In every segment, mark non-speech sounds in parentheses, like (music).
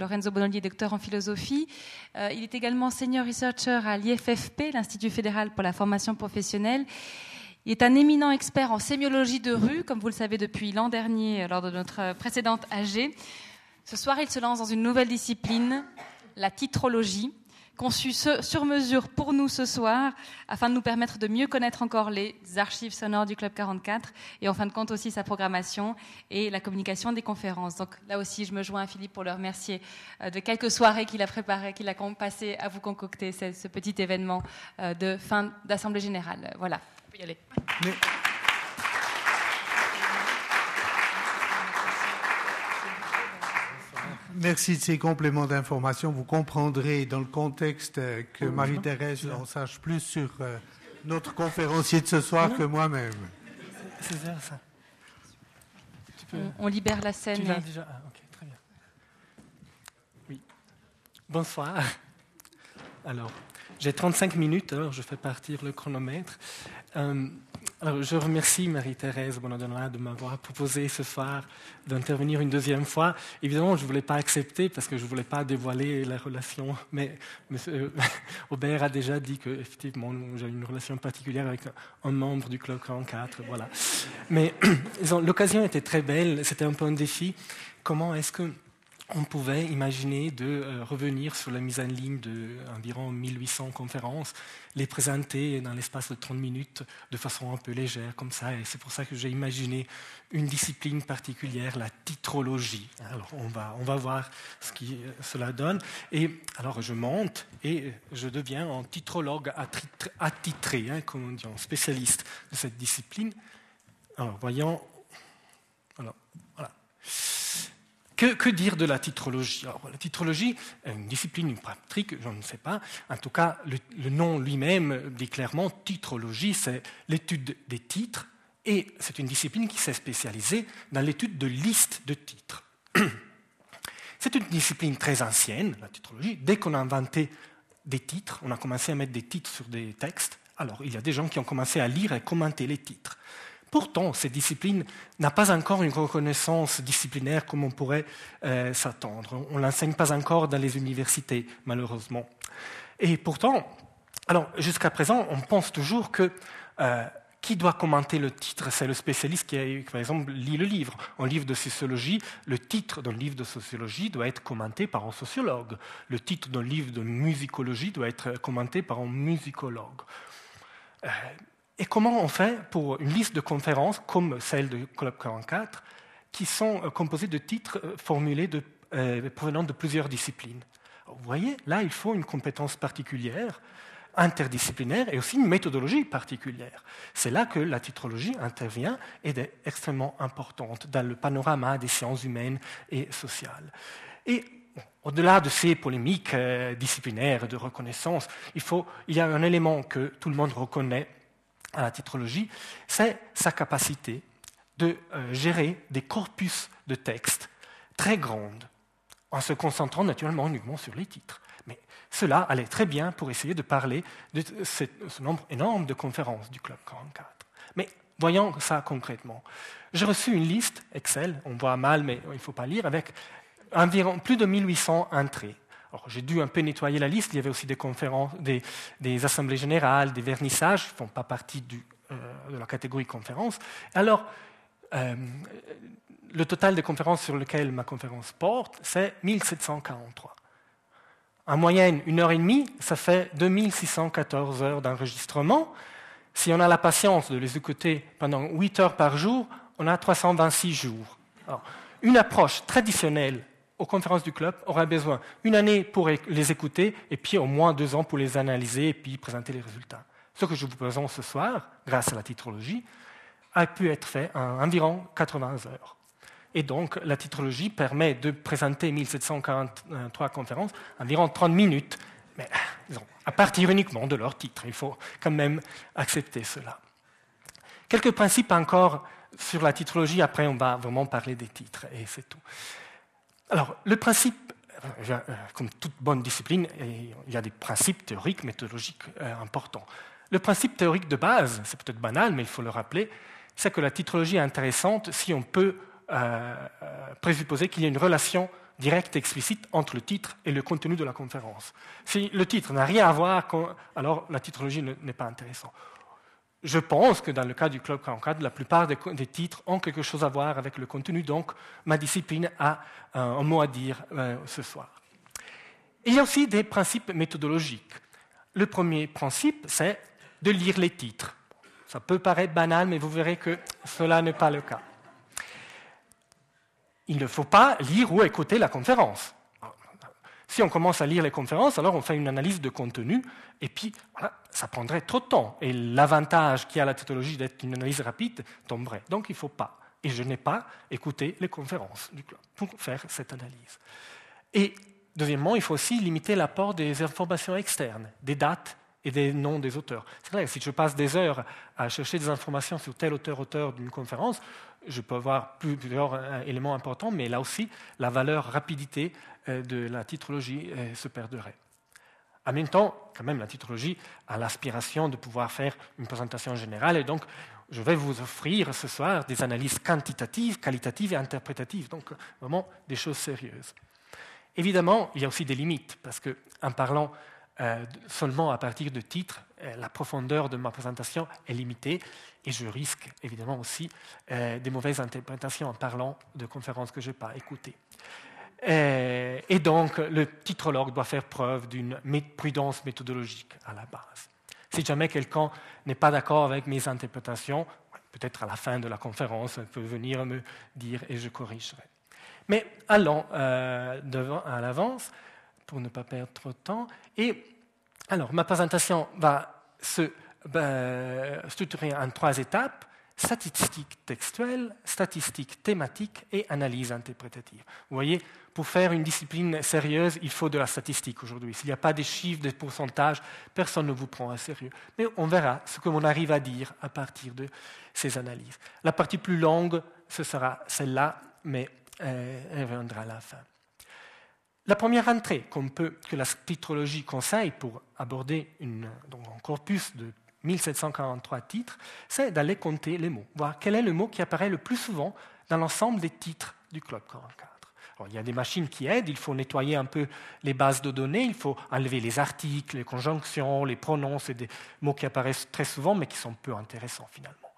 Lorenzo Bonolli est docteur en philosophie. Euh, il est également senior researcher à l'IFFP, l'Institut fédéral pour la formation professionnelle. Il est un éminent expert en sémiologie de rue, comme vous le savez depuis l'an dernier lors de notre précédente AG. Ce soir, il se lance dans une nouvelle discipline, la titrologie conçu sur mesure pour nous ce soir, afin de nous permettre de mieux connaître encore les archives sonores du Club 44 et en fin de compte aussi sa programmation et la communication des conférences. Donc là aussi, je me joins à Philippe pour le remercier euh, de quelques soirées qu'il a préparées, qu'il a passées à vous concocter ce, petit événement euh, de fin d'Assemblée générale. Voilà, on peut y aller. Merci de ces compléments d'information. Vous comprendrez dans le contexte que Marie-Thérèse en sache plus sur euh, notre conférencier de ce soir que moi-même. C'est ça, On, libère la scène. Tu déjà ah, Ok, très bien. Oui. Bonsoir. Alors, j'ai 35 minutes, alors je fais partir le chronomètre. Euh, alors, je remercie Marie-Thérèse Bonadonna de m'avoir proposé ce soir d'intervenir une deuxième fois. Évidemment, je ne voulais pas accepter parce que je ne voulais pas dévoiler la relation, mais M. (laughs) Aubert a déjà dit qu'effectivement, j'ai une relation particulière avec un membre du Club 44. Voilà. Mais (clears throat) l'occasion était très belle, c'était un peu un défi. Comment est-ce que on pouvait imaginer de euh, revenir sur la mise en ligne d'environ 1800 conférences, les présenter dans l'espace de 30 minutes de façon un peu légère, comme ça. Et c'est pour ça que j'ai imaginé une discipline particulière, la titrologie. Alors, on va, on va voir ce que euh, cela donne. Et alors, je monte et je deviens un titrologue attitré, hein, comme on dit, un spécialiste de cette discipline. Alors, voyons. Alors, voilà. Que, dire de la titrologie? La titrologie une discipline, une pratique, je ne sais pas. En tout cas, le, nom lui-même dit clairement titrologie, c'est l'étude des titres, et c'est une discipline qui s'est spécialisée dans l'étude de listes de titres. (clears throat) C'est une discipline très ancienne, la titrologie. Dès qu'on a inventé des titres, on a commencé à mettre des titres sur des textes, alors il y a des gens qui ont commencé à lire et commenter les titres. Pourtant, cette discipline n'a pas encore une reconnaissance disciplinaire comme on pourrait euh, s'attendre. On ne l'enseigne pas encore dans les universités, malheureusement. Et pourtant, alors jusqu'à présent, on pense toujours que euh, qui doit commenter le titre? C'est le spécialiste qui, par exemple, lit le livre. Un livre de sociologie, le titre d'un livre de sociologie doit être commenté par un sociologue. Le titre d'un livre de musicologie doit être commenté par un musicologue. Euh, et comment on fait pour une liste de conférences comme celle de Club 44 qui sont euh, composées de titres euh, formulés euh, provenant de plusieurs disciplines? Vous voyez, là, il faut une compétence particulière, interdisciplinaire et aussi une méthodologie particulière. C'est là que la titrologie intervient et est extrêmement importante dans le panorama des sciences humaines et sociales. Et au-delà de ces polémiques disciplinaires de reconnaissance, il y a un élément que tout le monde reconnaît à la titrologie, c'est sa capacité de euh, gérer des corpus de textes très grandes, en se concentrant naturellement uniquement sur les titres. Mais cela allait très bien pour essayer de parler de ce, nombre énorme de conférences du Club 44. Mais voyons ça concrètement. J'ai reçu une liste Excel, on voit mal, mais il ne faut pas lire, avec environ plus de 1800 entrées j'ai dû un peu nettoyer la liste. Il y avait aussi des assemblées générales, des vernissages, qui ne font pas partie euh, de la catégorie conférence. Alors, euh, le total des conférences sur lesquelles ma conférence porte, c'est 1743. En moyenne, une heure et demie, ça fait 2614 heures d'enregistrement. Si on a la patience de les écouter pendant 8 heures par jour, on a 326 jours. Une approche traditionnelle aux conférences du club aura besoin une année pour les écouter et puis au moins deux ans pour les analyser et puis présenter les résultats. Ce que je vous présente ce soir, grâce à la titrologie, a pu être fait en environ 80 heures. Et donc, la titrologie permet de présenter 1743 conférences en environ 30 minutes, mais à partir uniquement de leur titre. Il faut quand même accepter cela. Quelques principes encore sur la titrologie, après on va vraiment parler des titres, et c'est tout. Alors, le principe, euh, euh, comme toute bonne discipline, il y a des principes théoriques, méthodologiques euh, importants. Le principe théorique de base, c'est peut-être banal, mais il faut le rappeler, c'est que la titrologie est intéressante si on peut présupposer qu'il y a une relation direct, explicite entre le titre et le contenu de la conférence. Si le titre n'a rien à voir, alors la titrologie n'est pas intéressante. Je pense que dans le cas du Club 44, la plupart des, titres ont quelque chose à voir avec le contenu, donc ma discipline a un, mot à dire euh, ce soir. Il y a aussi des principes méthodologiques. Le premier principe, c'est de lire les titres. Ça peut paraître banal, mais vous verrez que cela n'est pas le cas il ne faut pas lire ou écouter la conférence. Si on commence à lire les conférences, alors on fait une analyse de contenu, et puis ça prendrait trop de temps. Et l'avantage qui a la technologie d'être une analyse rapide tomberait. Donc il ne faut pas. Et je n'ai pas écouté les conférences du club pour faire cette analyse. Et deuxièmement, il faut aussi limiter l'apport des informations externes, des dates et des noms des auteurs. C'est vrai, si je passe des heures à chercher des informations sur tel auteur, auteur d'une conférence, je peux avoir plusieurs euh, éléments importants, mais là aussi, la valeur rapidité euh, de la titrologie euh, se perdrait. En même temps, quand même, la titrologie a l'aspiration de pouvoir faire une présentation générale, et donc je vais vous offrir ce soir des analyses quantitatives, qualitatives et interprétatives, donc vraiment des choses sérieuses. Évidemment, il y a aussi des limites, parce qu'en parlant seulement à partir de titres, la profondeur de ma présentation est limitée, et je risque évidemment aussi euh, des mauvaises interprétations en parlant de conférences que je n'ai pas écoutées. Euh, et donc, le titrologue doit faire preuve d'une prudence méthodologique à la base. Si jamais quelqu'un n'est pas d'accord avec mes interprétations, peut-être à la fin de la conférence, il peut venir me dire et je corrigerai. Mais allons euh, à l'avance pour ne pas perdre trop de temps. Et alors, ma présentation va se ben, structuré en trois étapes statistique textuelle, statistique thématique et analyse interprétative. Vous voyez, pour faire une discipline sérieuse, il faut de la statistique aujourd'hui. S'il n'y a pas des chiffres, des pourcentages, personne ne vous prend à sérieux. Mais on verra ce que l'on arrive à dire à partir de ces analyses. La partie plus longue, ce sera celle-là, mais euh, elle viendra à la fin. La première entrée que la titrologie conseille pour aborder un corpus de 1743 titres, c'est d'aller compter les mots, voir quel est le mot qui apparaît le plus souvent dans l'ensemble des titres du Club 44. il y a des machines qui aident, il faut nettoyer un peu les bases de données, il faut enlever les articles, les conjonctions, les pronoms, c'est des mots qui apparaissent très souvent mais qui sont peu intéressants finalement.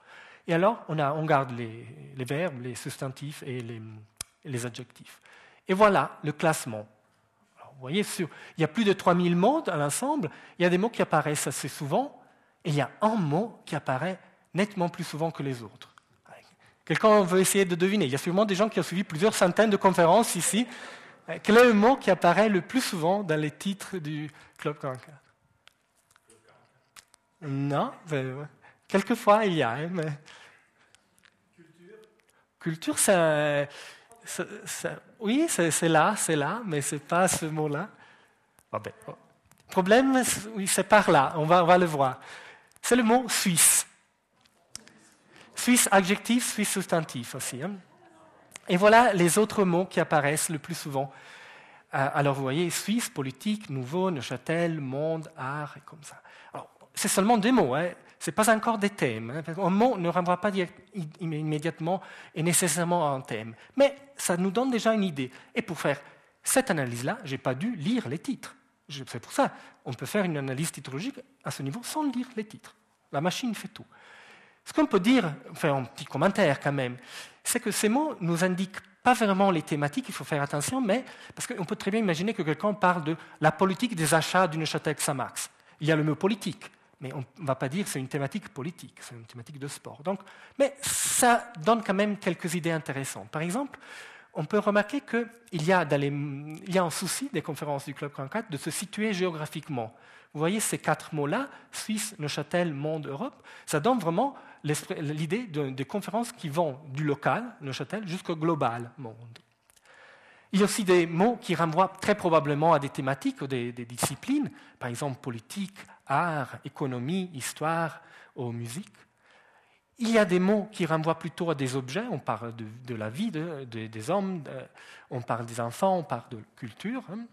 Et alors, on, garde les, verbes, les substantifs et les, adjectifs. Et voilà le classement. Vous voyez, il y a plus de 3000 mots dans l'ensemble, il y a des mots qui apparaissent assez souvent, il y a un mot qui apparaît nettement plus souvent que les autres. Quelqu'un veut essayer de deviner. Il y a sûrement des gens qui ont suivi plusieurs centaines de conférences ici. Quel est le mot qui apparaît le plus souvent dans les titres du Club 44 Non, quelquefois il y a. Hein, mais... Culture Culture, c'est, oui, c'est là, c'est là, mais ce n'est pas ce mot-là. Ben, oh. Problème, oui, c'est par là, on va, on va le voir c'est le mot suisse. Suisse adjectif, suisse substantif aussi. Hein. Et voilà les autres mots qui apparaissent le plus souvent. Euh, alors vous voyez, Suisse, politique, nouveau, Neuchâtel, monde, art, et comme ça. c'est seulement des mots, hein. Ce n'est pas encore des thèmes. Hein. Un mot ne renvoie pas immédiatement et nécessairement à un thème. Mais ça nous donne déjà une idée. Et pour faire cette analyse-là, je n'ai pas dû lire les titres. C'est pour ça, on peut faire une analyse titrologique à ce niveau sans lire les titres. La machine fait tout. Ce qu'on peut dire, enfin un petit commentaire quand même, c'est que ces mots nous indiquent pas vraiment les thématiques, il faut faire attention, mais parce qu'on peut très bien imaginer que quelqu'un parle de la politique des achats d'une Château Samax. Il y a le mot politique, mais on ne va pas dire que c'est une thématique politique, c'est une thématique de sport. Donc, mais ça donne quand même quelques idées intéressantes. Par exemple, on peut remarquer qu'il y, a un souci des conférences du Club 44 de se situer géographiquement. Vous voyez ces quatre mots-là, Suisse, Neuchâtel, Monde, Europe, ça donne vraiment l'idée de, des conférences qui vont du local, Neuchâtel, jusqu'au global, Monde. Il y a aussi des mots qui renvoient très probablement à des thématiques ou des disciplines, par exemple politique, art, économie, histoire ou musique. Il y a des mots qui renvoient plutôt à des objets, on parle de, la vie des hommes, on parle des enfants, on parle de culture. Hein.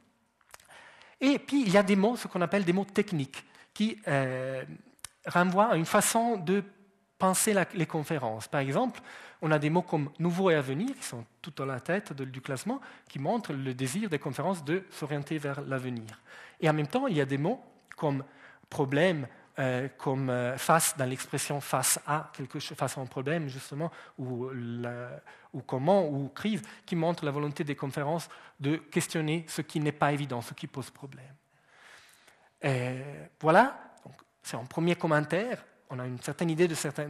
Et puis il y a des mots, ce qu'on appelle des mots techniques, qui euh, renvoient à une façon de penser les conférences. Par exemple, on a des mots comme nouveau et à venir, qui sont tout dans la tête du classement, qui montrent le désir des conférences de s'orienter vers l'avenir. Et en même temps, il y a des mots comme problème, euh, comme euh, face dans l'expression face à quelque chose, face à un problème justement, ou, ou comment, ou crise, qui montrent la volonté des conférences de questionner ce qui n'est pas évident, ce qui pose problème. Voilà, c'est un premier commentaire on a une certaine idée d'un certain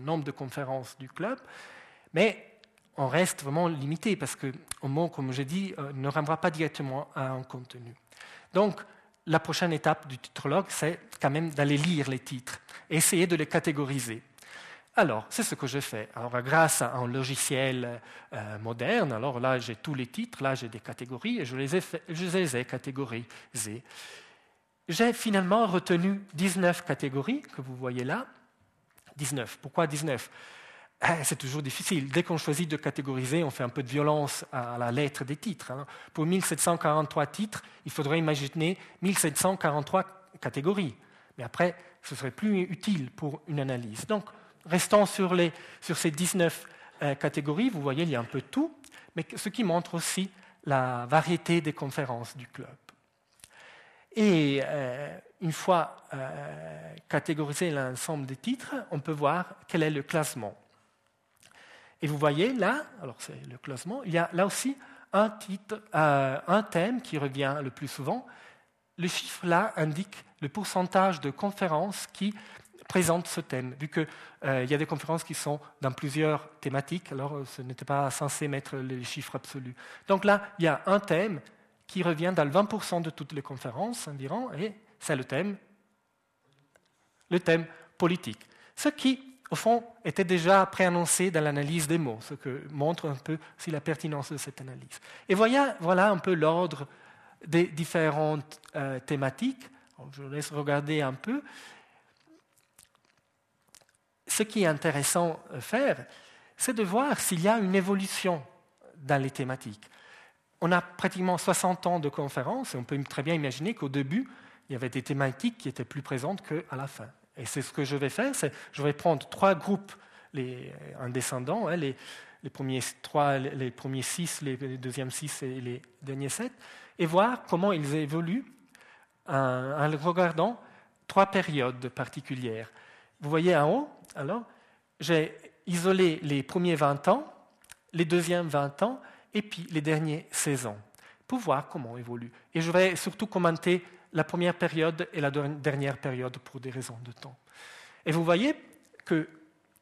nombre de conférences du club, mais on reste vraiment limité parce que mot, comme j'ai dit, euh, ne renvoie pas directement à un contenu. Donc, la prochaine étape du titrologue, c'est quand même d'aller lire les titres essayer de les catégoriser. Alors, c'est ce que je fais. Alors, grâce à un logiciel euh, moderne, alors là, j'ai tous les titres, là, j'ai des catégories et je les ai, catégorisés j'ai finalement retenu 19 catégories que vous voyez là. 19. Pourquoi 19 eh, c'est toujours difficile. Dès qu'on choisit de catégoriser, on fait un peu de violence à la lettre des titres. Hein. Pour 1743 titres, il faudrait imaginer 1743 catégories. Mais après, ce serait plus utile pour une analyse. Donc, restons sur, ces 19 euh, catégories. Vous voyez, il y a un peu tout, mais ce qui montre aussi la variété des conférences du club. Et euh, une fois euh, catégorisé l'ensemble des titres, on peut voir quel est le classement. Et vous voyez là, alors c'est le classement, il y a là aussi euh, un thème qui revient le plus souvent. Le chiffre là indique le pourcentage de conférences qui présentent ce thème, vu qu'il y a des conférences qui sont dans plusieurs thématiques, alors ce n'était pas censé mettre les chiffres absolus. Donc là, il y a un thème qui revient dans le 20% de toutes les conférences environ, et c'est le thème, le thème politique. Ce qui, au fond, était déjà préannoncé dans l'analyse des mots, ce que montre un peu aussi la pertinence de cette analyse. Et voilà, voilà un peu l'ordre des différentes euh, thématiques. je vous laisse regarder un peu. Ce qui est intéressant à faire, c'est de voir s'il y a une évolution dans les thématiques on a pratiquement 60 ans de conférences et on peut très bien imaginer qu'au début, il y avait des thématiques qui étaient plus présentes qu'à la fin. Et c'est ce que je vais faire, c'est je vais prendre trois groupes, les, en descendant, hein, les, premiers trois, les, premiers six, les deuxièmes six et les derniers sept, et voir comment ils évoluent en, regardant trois périodes particulières. Vous voyez en haut, alors, j'ai isolé les premiers 20 ans, les deuxièmes 20 ans et puis les dernières saisons, pour voir comment évolue. Et je vais surtout commenter la première période et la dernière période pour des raisons de temps. Et vous voyez que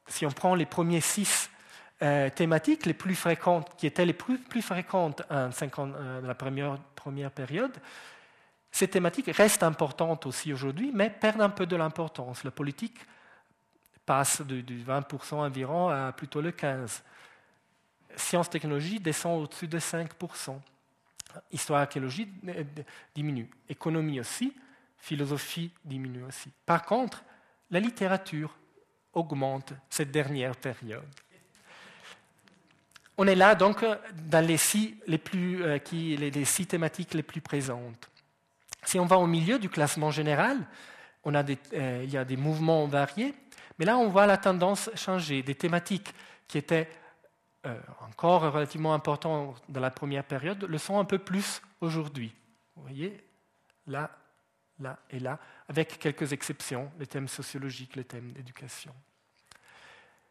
si on prend les premiers six euh, thématiques les plus fréquentes, qui étaient les plus, fréquentes en euh, la première, première période, ces thématiques restent importantes aussi aujourd'hui, mais perdent un peu de l'importance. La politique passe du 20% environ à plutôt le 15% sciences technologies descend au-dessus de 5%. Histoire archéologie diminue. Économie aussi, philosophie diminue aussi. Par contre, la littérature augmente cette dernière période. On est là donc dans les six, les plus, euh, les, six thématiques les plus présentes. Si on va au milieu du classement général, on a euh, il y a des mouvements variés, mais là on voit la tendance changer. Des thématiques qui étaient euh, encore relativement importants dans la première période, le sont un peu plus aujourd'hui. Vous voyez, là, là et là, avec quelques exceptions, les thèmes sociologiques, les thèmes d'éducation.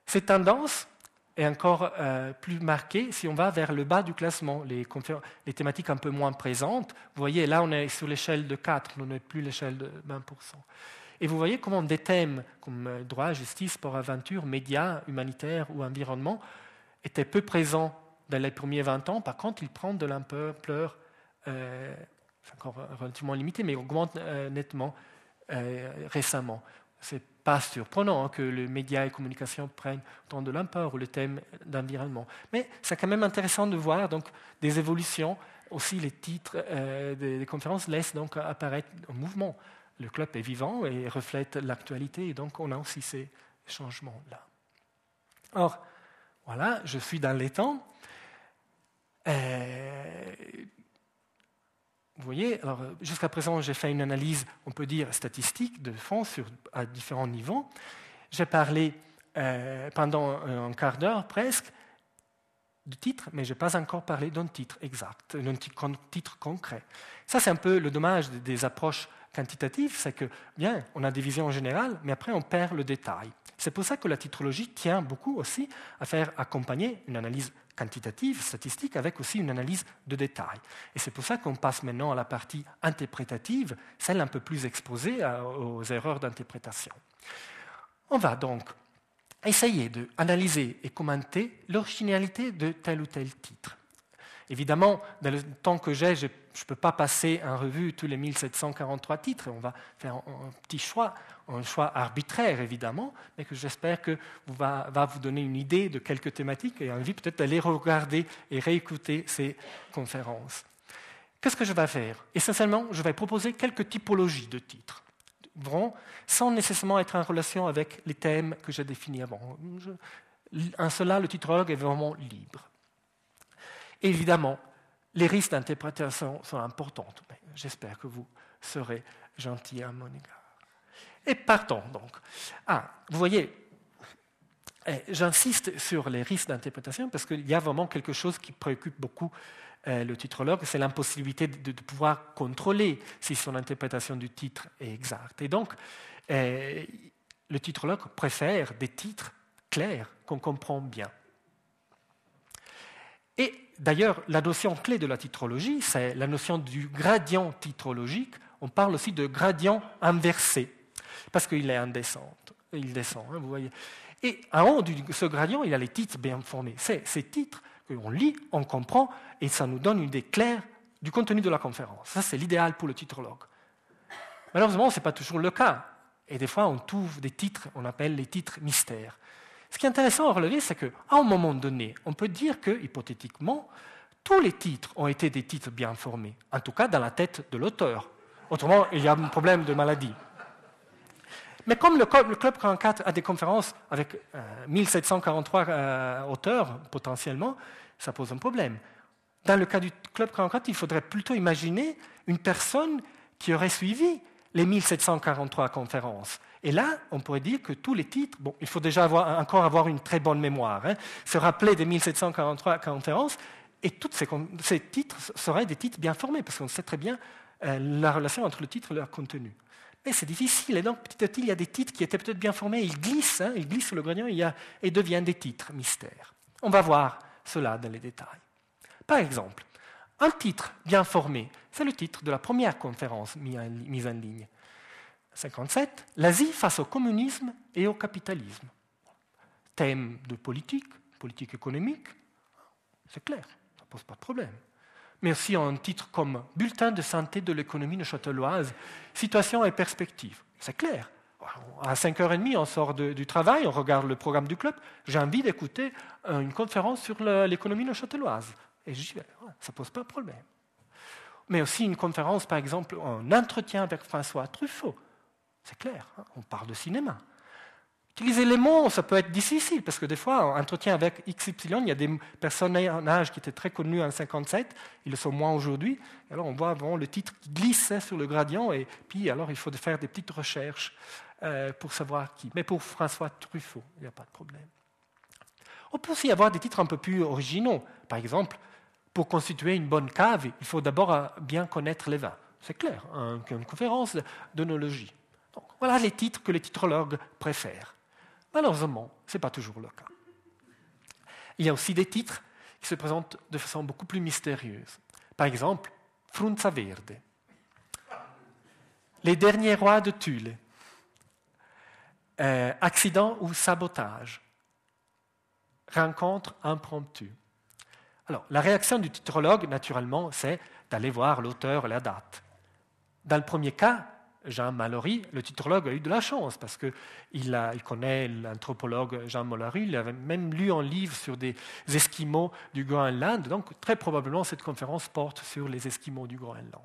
Cette tendance est encore euh, plus marquée si on va vers le bas du classement, les, les, thématiques un peu moins présentes. Vous voyez, là, on est sur l'échelle de 4, on n'est plus l'échelle de 20%. Et vous voyez comment des thèmes comme euh, droit, justice, sport, aventure, médias, humanitaires ou environnement était peu présent dans les premiers 20 ans. Par contre, il prend de l'ampleur, euh, encore relativement limité, mais augmente euh, nettement euh, récemment. Ce n'est pas surprenant hein, que les médias et communications prennent autant de l'ampleur ou le thème d'environnement. Mais c'est quand même intéressant de voir donc, des évolutions. Aussi, les titres des, des, conférences laissent donc apparaître un mouvement. Le club est vivant et reflète l'actualité, et donc on a aussi ces changements-là. Or, voilà, je suis dans temps. Euh, vous voyez, alors jusqu'à présent, j'ai fait une analyse, on peut dire, statistique de fond sur, à différents niveaux. J'ai parlé euh, pendant un quart d'heure presque de titre, mais je n'ai pas encore parlé d'un titre exact, d'un titre concret. Ça, c'est un peu le dommage des approches quantitatives, c'est que, bien, on a des visions générales, mais après, on perd le détail. C'est pour ça que la titrologie tient beaucoup aussi à faire accompagner une analyse quantitative, statistique, avec aussi une analyse de détail. Et c'est pour ça qu'on passe maintenant à la partie interprétative, celle un peu plus exposée aux erreurs d'interprétation. On va donc essayer d'analyser et commenter l'originalité de tel ou tel titre. Évidemment, dans le temps que j'ai, je ne peux pas passer en revue tous les 1743 titres. On va faire un, petit choix, un choix arbitraire évidemment, mais que j'espère que va, va, vous donner une idée de quelques thématiques et envie peut-être d'aller regarder et réécouter ces conférences. Qu'est-ce que je vais faire? Essentiellement, je vais proposer quelques typologies de titres sans nécessairement être en relation avec les thèmes que j'ai définis avant. en cela, le titrologue est vraiment libre. Évidemment, les risques d'interprétation sont importants. J'espère que vous serez gentil à mon égard. Et partons donc. Ah, vous voyez, eh, j'insiste sur les risques d'interprétation parce qu'il y a vraiment quelque chose qui préoccupe beaucoup euh, le titrologue, c'est l'impossibilité de, pouvoir contrôler si son interprétation du titre est exacte. Et donc, euh, le titrologue préfère des titres clairs qu'on comprend bien. Et d'ailleurs, la notion clé de la titrologie, c'est la notion du gradient titrologique. On parle aussi de gradient inversé, parce qu'il est en descente. Il descend, hein, vous voyez. Et en haut de ce gradient, il y a les titres bien formés. C'est ces titres on lit, on comprend, et ça nous donne une idée claire du contenu de la conférence. Ça, c'est l'idéal pour le titrologue. Malheureusement, ce n'est pas toujours le cas. Et des fois, on trouve des titres, on appelle les titres mystères. Ce qui est intéressant à relever, c'est qu'à un moment donné, on peut dire que, hypothétiquement, tous les titres ont été des titres bien formés, en tout cas dans la tête de l'auteur. Autrement, il y a un problème de maladie. Mais comme le, Club 44 a des conférences avec 1743 euh, euh, auteurs potentiellement, ça pose un problème. Dans le cas du Club 44, il faudrait plutôt imaginer une personne qui aurait suivi les 1743 conférences. Et là, on pourrait dire que tous les titres, bon, il faut déjà encore avoir une très bonne mémoire, hein, se rappeler des 1743 conférences, et tous ces, titres seraient des titres bien formés, parce qu'on sait très bien euh, la relation entre le titre et leur contenu. Mais c'est difficile. Et donc, petit à petit, il y a des titres qui étaient peut-être bien formés. Ils glissent, hein, ils glissent sur le gradient et deviennent des titres mystères. On va voir cela dans les détails. Par exemple, un titre bien formé, c'est le titre de la première conférence mise en ligne. 57, l'Asie face au communisme et au capitalisme. Thème de politique, politique économique, c'est clair, ça ne pose pas de problème mais aussi un titre comme Bulletin de santé de l'économie de Châteloise, situation et perspective. C'est clair. À 5h30, on sort du travail, on regarde le programme du club. J'ai envie d'écouter une conférence sur l'économie de Châteloise. Et j'y vais. Ça ne pose pas de problème. Mais aussi une conférence, par exemple, un entretien avec François Truffaut. C'est clair, hein, on parle de cinéma. Utiliser les mots, ça peut être difficile, parce que des fois, en entretien avec XY, il y a des personnages qui étaient très connus en 57, ils le sont moins aujourd'hui. Alors on voit vraiment le titre qui glissait sur le gradient, et puis alors il faut faire des petites recherches euh, pour savoir qui. Mais pour François Truffaut, il n'y a pas de problème. On peut aussi avoir des titres un peu plus originaux. Par exemple, pour constituer une bonne cave, il faut d'abord euh, bien connaître les vins. C'est clair, une conférence d'onologie. Voilà les titres que les titrologues préfèrent. Malheureusement, ce n'est pas toujours le cas. Il y a aussi des titres qui se présentent de façon beaucoup plus mystérieuse. Par exemple, Frunza Verde, Les derniers rois de Thule, euh, Accident ou sabotage, Rencontre impromptue. Alors, la réaction du titrologue, naturellement, c'est d'aller voir l'auteur et la date. Dans le premier cas, Jean Mallory, le titrologue a eu de la chance parce qu'il il connaît l'anthropologue Jean Mallory, il avait même lu un livre sur des Esquimaux du Groenland, donc très probablement cette conférence porte sur les Esquimaux du Groenland.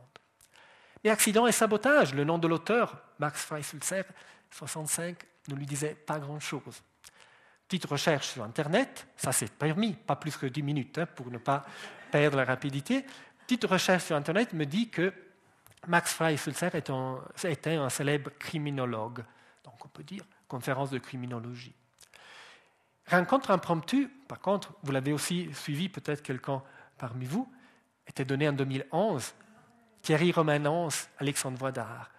Mais accident et sabotage, le nom de l'auteur, Max Freisulzer, 65, ne lui disait pas grand-chose. Petite recherche sur Internet, ça c'est permis, pas plus que 10 minutes hein, pour ne pas perdre la rapidité. Petite recherche sur Internet me dit que Max Frey-Sulzer était un célèbre criminologue, donc on peut dire conférence de criminologie. Rencontre impromptue, par contre, vous l'avez aussi suivi, peut-être quelqu'un parmi vous, était donné en 2011. Thierry Romanence, Alexandre Voidard.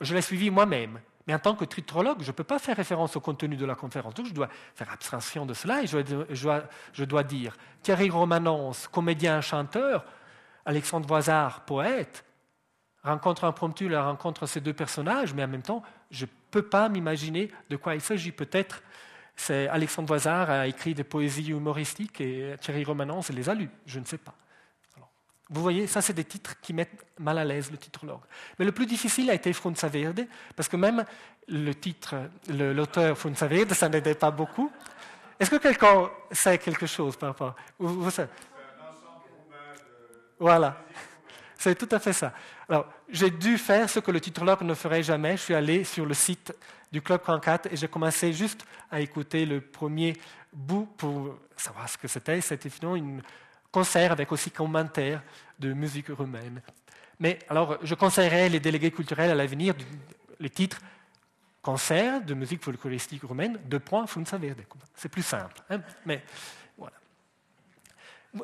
je l'ai suivi moi-même, mais en tant que tritrologue, je ne peux pas faire référence au contenu de la conférence. Donc je dois faire abstraction de cela et je dois, dire Thierry Romanence, comédien, chanteur, Alexandre Voisard, poète, rencontre impromptue, la rencontre ces deux personnages, mais en même temps, je ne peux pas m'imaginer de quoi il s'agit. Peut-être c'est Alexandre Voisard a écrit des poésies humoristiques et Thierry Romanence les a lues. Je ne sais pas. vous voyez, ça c'est des titres qui mettent mal à l'aise le titrologue. Mais le plus difficile a été Frunza Verde, parce que même le titre, l'auteur Verde, ça n'aidait pas beaucoup. Est-ce que quelqu'un sait quelque chose par rapport vous, Voilà. C'est tout à fait ça. Alors, j'ai dû faire ce que le titrologue ne ferait jamais. Je suis allé sur le site du Club 34 et j'ai commencé juste à écouter le premier bout pour savoir ce que c'était. C'était finalement un concert avec aussi commentaires de musique roumaine. Mais alors, je conseillerais les délégués culturels à l'avenir le titre Concert de musique folkloristique roumaine, de points Funza Verde. C'est plus simple. Hein. Mais voilà.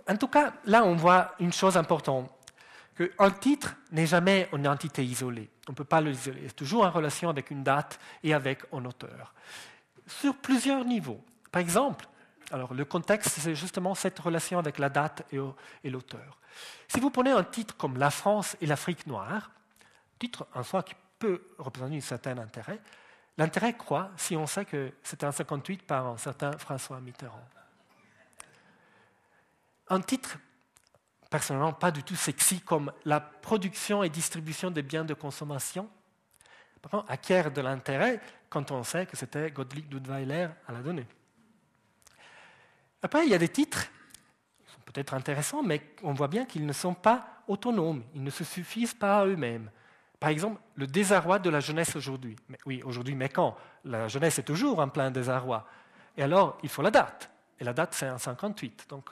En tout cas, là, on voit une chose importante qu'un titre n'est jamais une entité isolée. On ne peut pas l'isoler. C'est toujours en relation avec une date et avec un auteur. Sur plusieurs niveaux. Par exemple, alors le contexte, c'est justement cette relation avec la date et l'auteur. Si vous prenez un titre comme La France et l'Afrique noire, titre en soi qui peut représenter un certain intérêt, l'intérêt croît si on sait que c'était en 58 par un certain François Mitterrand. Un titre personnellement pas du tout sexy comme la production et distribution des biens de consommation, par contre, acquiert de l'intérêt quand on sait que c'était Gottlieb Dudweiler à la donnée. Après, il y a des titres qui sont peut-être intéressants, mais on voit bien qu'ils ne sont pas autonomes, ils ne se suffisent pas à eux-mêmes. Par exemple, le désarroi de la jeunesse aujourd'hui. Oui, aujourd'hui, mais quand? La jeunesse est toujours en plein désarroi. Et alors, il faut la date. Et la date, c'est en 58. Donc,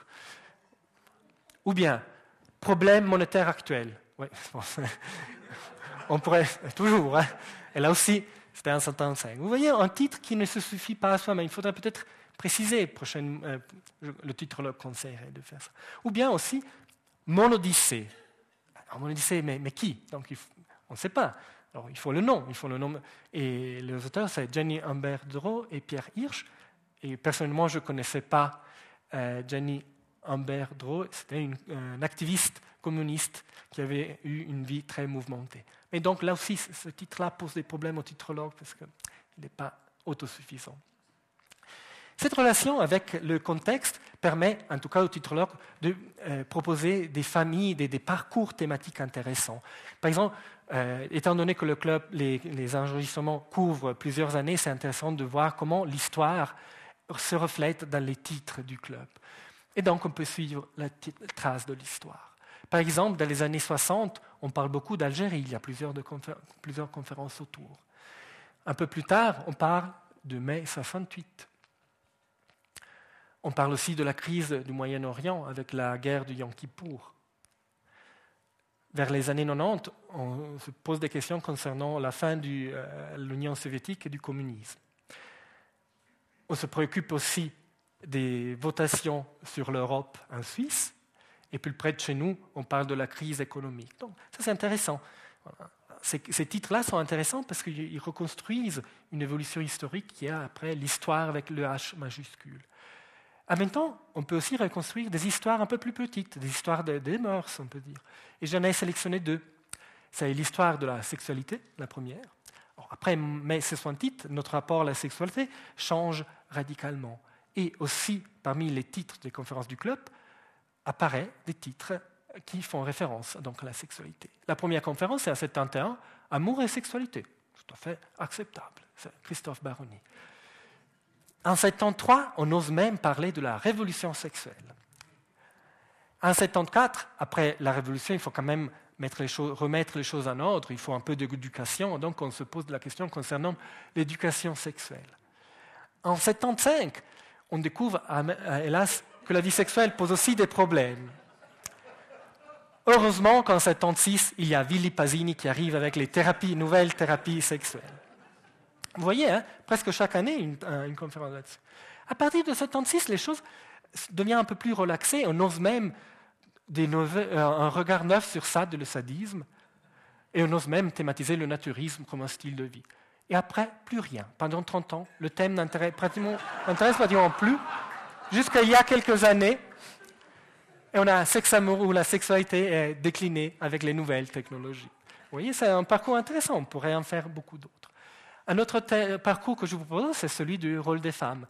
ou bien, problème monétaire actuel. (laughs) on pourrait toujours. Hein. Et là aussi, c'était un 75. Vous voyez, un titre qui ne se suffit pas à soi, mais il faudrait peut-être préciser, prochaine, euh, le titre le conseillerait de faire ça. Ou bien aussi, mon Odyssée. mon Odyssée, mais, qui? Donc, on ne sait pas. Alors, il faut le nom. Il faut le nom. Et les auteurs, c'est Jenny Humbert Dro et Pierre Hirsch. Et personnellement, je ne connaissais pas euh, Jenny Humbert Dro, c'était un activiste communiste qui avait eu une vie très mouvementée. Mais donc là aussi, ce titre-là pose des problèmes au titrologue parce qu'il n'est pas autosuffisant. Cette relation avec le contexte permet, en tout cas au titrologue, de euh, proposer des familles, des, parcours thématiques intéressants. Par exemple, euh, étant donné que le club, les enregistrements couvrent plusieurs années, c'est intéressant de voir comment l'histoire se reflète dans les titres du club. Et donc, on peut suivre la trace de l'histoire. Par exemple, dans les années 60, on parle beaucoup d'Algérie. Il y a plusieurs, conférences autour. Un peu plus tard, on parle de mai 68. On parle aussi de la crise du Moyen-Orient avec la guerre du Yom Kippour. Vers les années 90, on se pose des questions concernant la fin de euh, l'Union soviétique et du communisme. On se préoccupe aussi des votations sur l'Europe en Suisse, et plus près de chez nous, on parle de la crise économique. Donc, ça, c'est intéressant. Ces, titres-là sont intéressants parce qu'ils reconstruisent une évolution historique qui a après l'histoire avec le H majuscule. En même temps, on peut aussi reconstruire des histoires un peu plus petites, des histoires des mœurs, on peut dire. Et j'en ai sélectionné deux. C'est l'histoire de la sexualité, la première. après mai 68, notre rapport à la sexualité change radicalement. Et aussi, parmi les titres des conférences du club, apparaissent des titres qui font référence donc, à la sexualité. La première conférence, c'est à 71, Amour et sexualité. Tout à fait acceptable. C'est Christophe Baroni. En 73, on ose même parler de la révolution sexuelle. En 74, après la révolution, il faut quand même remettre les choses en ordre, il faut un peu d'éducation, donc on se pose la question concernant l'éducation sexuelle. En 75, on découvre, ah, euh, hélas, que la vie sexuelle pose aussi des problèmes. Heureusement qu'en 76, il y a Willy Pasini qui arrive avec les nouvelles thérapies sexuelles. Vous voyez, hein, presque chaque année, une, conférence là-dessus. À partir de 76, les choses deviennent un peu plus relaxées. On ose même euh, un regard neuf sur ça, de le sadisme, et on ose même thématiser le naturisme comme un style de vie. Et après, plus rien. Pendant 30 ans, le thème n'intéresse pratiquement, plus, jusqu'à il y a quelques années, et on a un sexe amour où la sexualité est déclinée avec les nouvelles technologies. Vous voyez, c'est un parcours intéressant, on pourrait en faire beaucoup d'autres. Un autre parcours que je vous propose, c'est celui du rôle des femmes.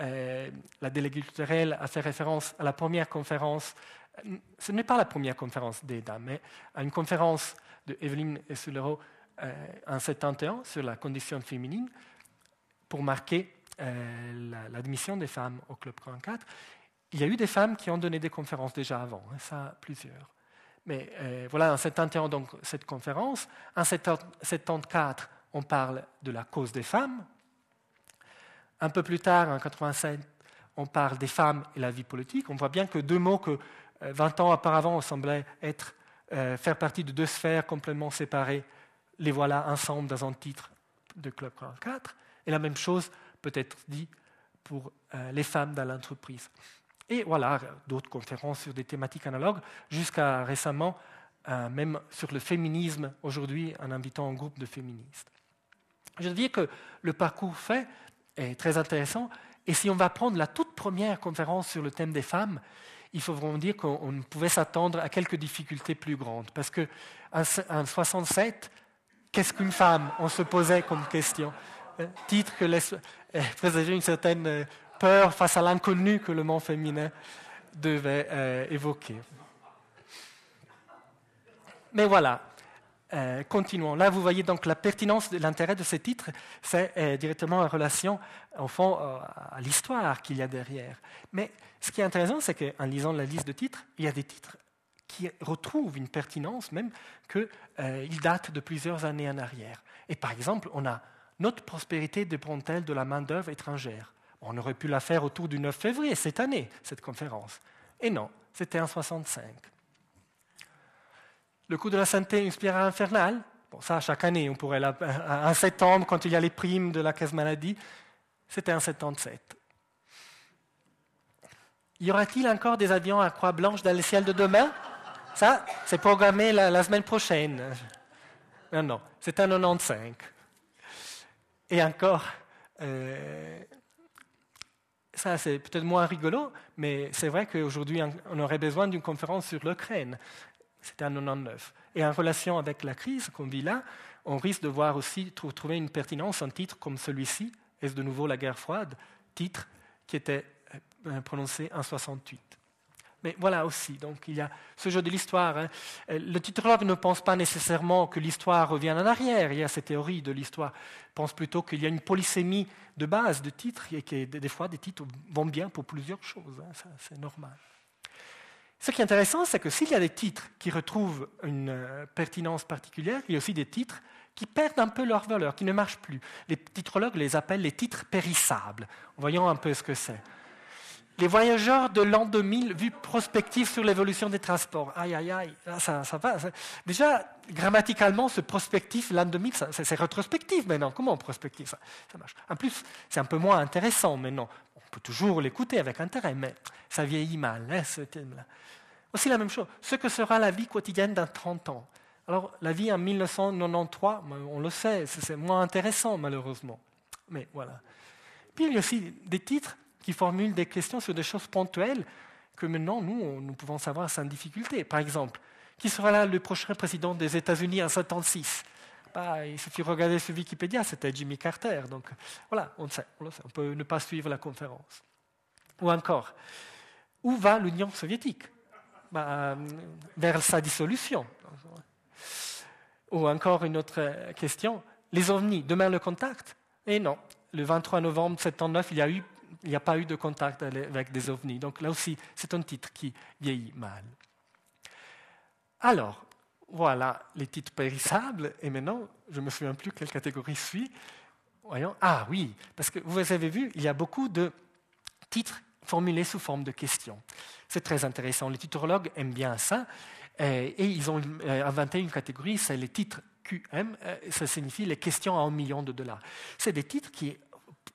Euh, la déléguée culturelle a fait référence à la première conférence, ce n'est pas la première conférence des dames, mais à une conférence de Evelyne Essulero euh, en 71 sur la condition féminine pour marquer euh, l'admission des femmes au Club 44. Il y a eu des femmes qui ont donné des conférences déjà avant, hein, ça plusieurs. Mais euh, voilà, en 71, donc, cette conférence. En 74, on parle de la cause des femmes. Un peu plus tard, en 87, on parle des femmes et la vie politique. On voit bien que deux mots que 20 ans auparavant semblaient être, faire partie de deux sphères complètement séparées les voilà ensemble dans un titre de Club 44. Et la même chose peut être dit pour euh, les femmes dans l'entreprise. Et voilà, d'autres conférences sur des thématiques analogues, jusqu'à récemment, euh, même sur le féminisme, aujourd'hui, en invitant un groupe de féministes. Je dis que le parcours fait est très intéressant, et si on va prendre la toute première conférence sur le thème des femmes, il faut vraiment dire qu'on pouvait s'attendre à quelques difficultés plus grandes. Parce qu'en en 67, Qu'est-ce qu'une femme? On se posait comme question. Euh, titre que laisse euh, présager une certaine euh, peur face à l'inconnu que le monde féminin devait évoquer. Mais voilà, continuons. Là, vous voyez donc la pertinence l'intérêt de ces titres, c'est directement en relation, au fond, à l'histoire qu'il y a derrière. Mais ce qui est intéressant, c'est qu'en lisant la liste de titres, il y a des titres qui retrouvent une pertinence même qu'ils euh, datent de plusieurs années en arrière. Et par exemple, on a notre prospérité dépend-elle de la main-d'œuvre étrangère? On aurait pu la faire autour du 9 février, cette année, cette conférence. Et non, c'était en 65. Le coût de la santé, une spirale infernale Bon, ça, chaque année, on pourrait. La, en septembre, quand il y a les primes de la caisse maladie, c'était en 77. Y aura-t-il encore des avions à croix blanche dans le ciel de demain? Ça, c'est programmé la, semaine prochaine. Non, non, c'est un 95. Et encore, euh, ça c'est peut-être moins rigolo, mais c'est vrai qu'aujourd'hui on aurait besoin d'une conférence sur l'Ukraine. C'était un 99. Et en relation avec la crise qu'on vit là, on risque de voir aussi trouver une pertinence en titre comme celui-ci, Est-ce de nouveau la guerre froide? Titre qui était euh, prononcé en 68. Mais voilà aussi, donc il y a ce jeu de l'histoire. Hein. Euh, le titrologue ne pense pas nécessairement que l'histoire revienne en arrière. Il y a cette théorie de l'histoire. Il pense plutôt qu'il y a une polysémie de base de titres et que des fois des titres vont bien pour plusieurs choses. Hein. C'est normal. Ce qui est intéressant, c'est que s'il y a des titres qui retrouvent une euh, pertinence particulière, il y a aussi des titres qui perdent un peu leur valeur, qui ne marchent plus. Les titrologues les appellent les titres périssables. Voyons un peu ce que c'est. Les voyageurs de l'an 2000, vue prospective sur l'évolution des transports. Aïe, aïe, aïe, ça, ça va. Déjà, grammaticalement, ce prospectif, l'an 2000, c'est rétrospectif maintenant. Comment prospectif ça, ça marche En plus, c'est un peu moins intéressant maintenant. On peut toujours l'écouter avec intérêt, mais ça vieillit mal, hein, ce thème-là. Aussi la même chose, ce que sera la vie quotidienne dans 30 ans? Alors, la vie en 1993, on le sait, c'est moins intéressant malheureusement. Mais voilà. Puis il y a aussi des titres qui formulent des questions sur des choses ponctuelles que maintenant, nous, nous pouvons savoir sans difficulté. Par exemple, qui sera là le prochain président des États-Unis en 76 bah, Il suffit de regarder sur Wikipédia, c'était Jimmy Carter. Donc voilà, on sait, on, sait, on peut ne pas suivre la conférence. Ou encore, où va l'Union soviétique? Bah, Vers sa dissolution. Ou encore une autre question, les ovnis, demain le contact? Et non, le 23 novembre 79, il y a eu il n'y a pas eu de contact avec des ovnis. Donc là aussi, c'est un titre qui vieillit mal. Alors, voilà les titres périssables. Et maintenant, je ne me souviens plus quelle catégorie suit. Voyons. Ah oui, parce que vous avez vu, il y a beaucoup de titres formulés sous forme de questions. C'est très intéressant. Les titrologues aiment bien ça. Et ils ont euh, inventé une catégorie, c'est les titres QM. Euh, ça signifie les questions à un million de dollars. C'est des titres qui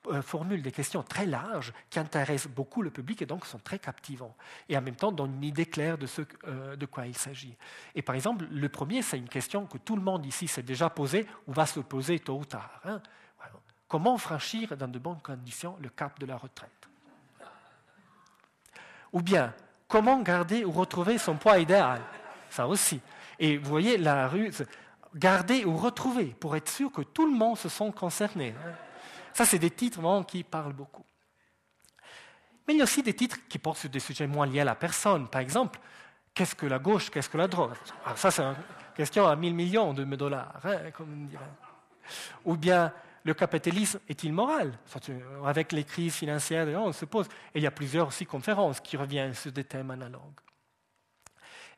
euh, formulent des questions très larges qui intéressent beaucoup le public et donc sont très captivants. Et en même temps donnent une idée claire de, ce, euh, de quoi il s'agit. Et par exemple, le premier, c'est une question que tout le monde ici s'est déjà posée ou va se poser tôt ou tard. Hein. Comment franchir dans de bonnes conditions le cap de la retraite? Ou bien, comment garder ou retrouver son poids idéal? Ça aussi. Et vous voyez la ruse, garder ou retrouver, pour être sûr que tout le monde se sent concerné. Hein. Ça, c'est des titres qui parlent beaucoup. Mais il y a aussi des titres qui portent sur des sujets moins liés à la personne. Par exemple, qu'est-ce que la gauche, qu'est-ce que la droite? Alors Ça, c'est une question à 1000 millions de dollars, hein, comme on dirait. Ou bien, le capitalisme est-il moral? Avec les crises financières, on se pose. Et il y a plusieurs aussi conférences qui reviennent sur des thèmes analogues.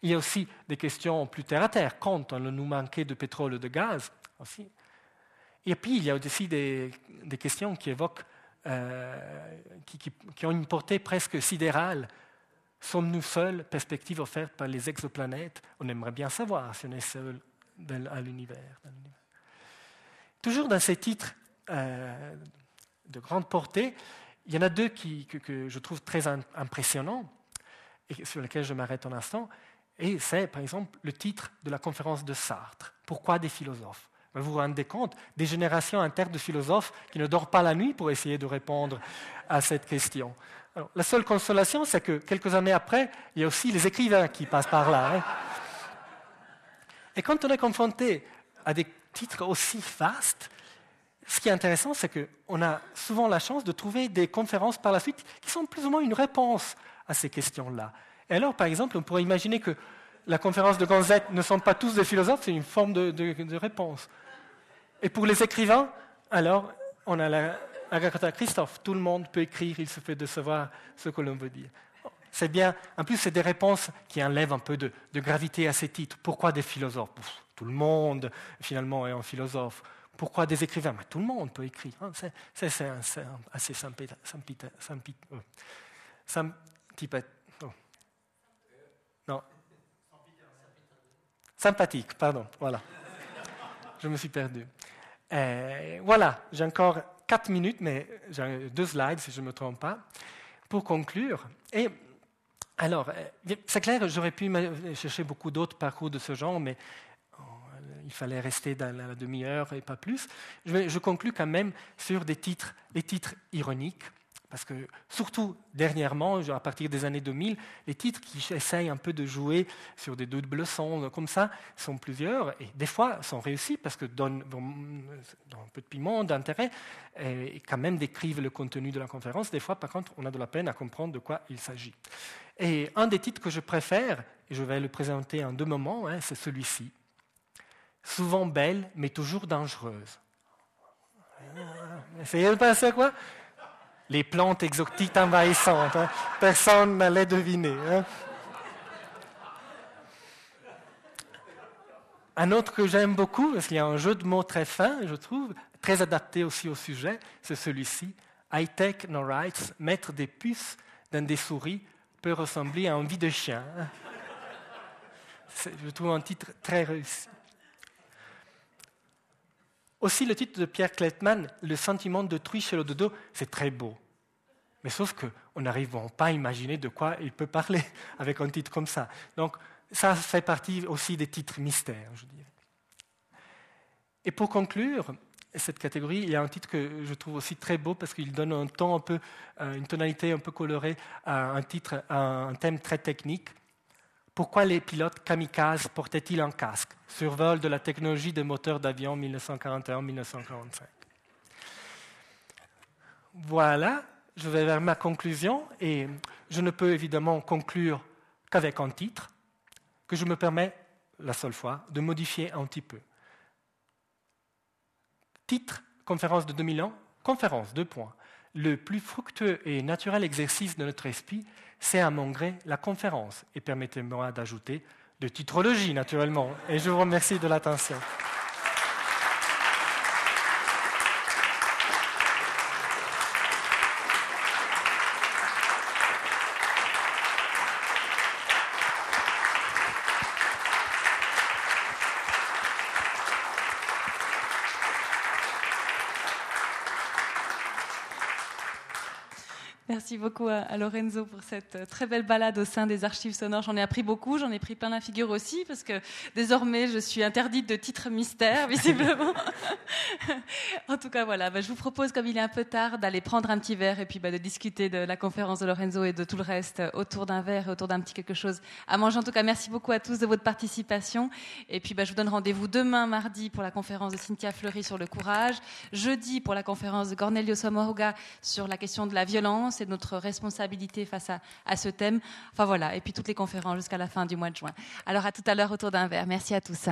Il y a aussi des questions plus terre à terre. Quand on nous manquait de pétrole et de gaz aussi. Et puis, il y a aussi des, questions qui évoquent, euh, qui, ont une portée presque sidérale. Sommes-nous seuls Perspective offerte par les exoplanètes? On aimerait bien savoir si on est seul à l'univers. Toujours dans ces titres euh, de grande portée, il y en a deux qui, que, je trouve très impressionnants et sur lesquels je m'arrête un instant. Et c'est, par exemple, le titre de la conférence de Sartre. Pourquoi des philosophes? Vous vous rendez compte Des générations internes de philosophes qui ne dorment pas la nuit pour essayer de répondre à cette question. la seule consolation, c'est que quelques années après, il y a aussi les écrivains qui passent par là. Hein. Et quand on est confronté à des titres aussi vastes, ce qui est intéressant, c'est qu'on a souvent la chance de trouver des conférences par la suite qui sont plus ou moins une réponse à ces questions-là. Et alors, par exemple, on pourrait imaginer que la conférence de Gonzette ne sont pas tous des philosophes, c'est une forme de, réponse. Et pour les écrivains, alors, on a la Agatha Christophe, tout le monde peut écrire, il se fait de savoir ce que l'on veut dire. C'est bien, en plus, c'est des réponses qui enlèvent un peu de, gravité à ces titres. Pourquoi des philosophes? Tout le monde, finalement, est un philosophe. Pourquoi des écrivains? Mais Tout le monde peut écrire. Hein. C'est assez sympathique. Non. Sympathique, pardon, voilà. Je me suis perdu. Euh, voilà, j'ai encore quatre minutes, mais j'ai deux slides si je ne me trompe pas, pour conclure. Et alors, euh, c'est clair, j'aurais pu chercher beaucoup d'autres parcours de ce genre, mais oh, il fallait rester dans la demi-heure et pas plus. Je conclus quand même sur des titres, des titres ironiques. Parce que, surtout dernièrement, à partir des années 2000, les titres qui essayent un peu de jouer sur des doubles sons comme ça sont plusieurs et des fois sont réussis parce que donnent, un peu de piment, d'intérêt et quand même décrivent le contenu de la conférence. Des fois, par contre, on a de la peine à comprendre de quoi il s'agit. Et un des titres que je préfère, et je vais le présenter en deux moments, hein, c'est celui-ci. Souvent belle, mais toujours dangereuse. Essayez de penser à quoi? Les plantes exotiques envahissantes. Hein. Personne n'allait deviner. Hein. Un autre que j'aime beaucoup, parce qu'il y a un jeu de mots très fin, je trouve, très adapté aussi au sujet, c'est celui-ci. Take no rights, mettre des puces dans des souris peut ressembler à un vie de chien. Hein. Je trouve un titre très réussi. Aussi, le titre de Pierre Klettmann, Le sentiment d'autrui chez le dodo, c'est très beau. Mais sauf qu'on n'arrive pas à imaginer de quoi il peut parler (laughs) avec un titre comme ça. Donc, ça fait partie aussi des titres mystères, je dirais. Et pour conclure, cette catégorie, il y a un titre que je trouve aussi très beau parce qu'il donne un ton un peu, euh, une tonalité un peu colorée à un titre, à un thème très technique. Pourquoi les pilotes kamikazes portaient-ils un casque? Survol de la technologie des moteurs d'avion 1941-1945. Voilà, je vais vers ma conclusion et je ne peux évidemment conclure qu'avec un titre que je me permets, la seule fois, de modifier un petit peu. Titre, conférence de 2000 ans, conférence, deux points. Le plus fructueux et naturel exercice de notre esprit, c'est à mon gré la conférence. Et permettez-moi d'ajouter de titrologie, naturellement. Et je vous remercie de l'attention. Merci beaucoup à, Lorenzo pour cette euh, très belle balade au sein des archives sonores. J'en ai appris beaucoup, j'en ai pris plein la figure aussi, parce que désormais je suis interdite de titres mystères, (laughs) visiblement. (laughs) en tout cas, voilà, bah, je vous propose, comme il est un peu tard, d'aller prendre un petit verre et puis bah, de discuter de la conférence de Lorenzo et de tout le reste autour d'un verre et autour d'un petit quelque chose à manger. En tout cas, merci beaucoup à tous de votre participation. Et puis, bah, je vous donne rendez-vous demain, mardi, pour la conférence de Cynthia Fleury sur le courage, jeudi pour la conférence de Cornelio Somorga sur la question de la violence notre responsabilité face à, ce thème. Enfin voilà, et puis toutes les conférences jusqu'à la fin du mois de juin. Alors à tout à l'heure autour d'un verre. Merci à tous.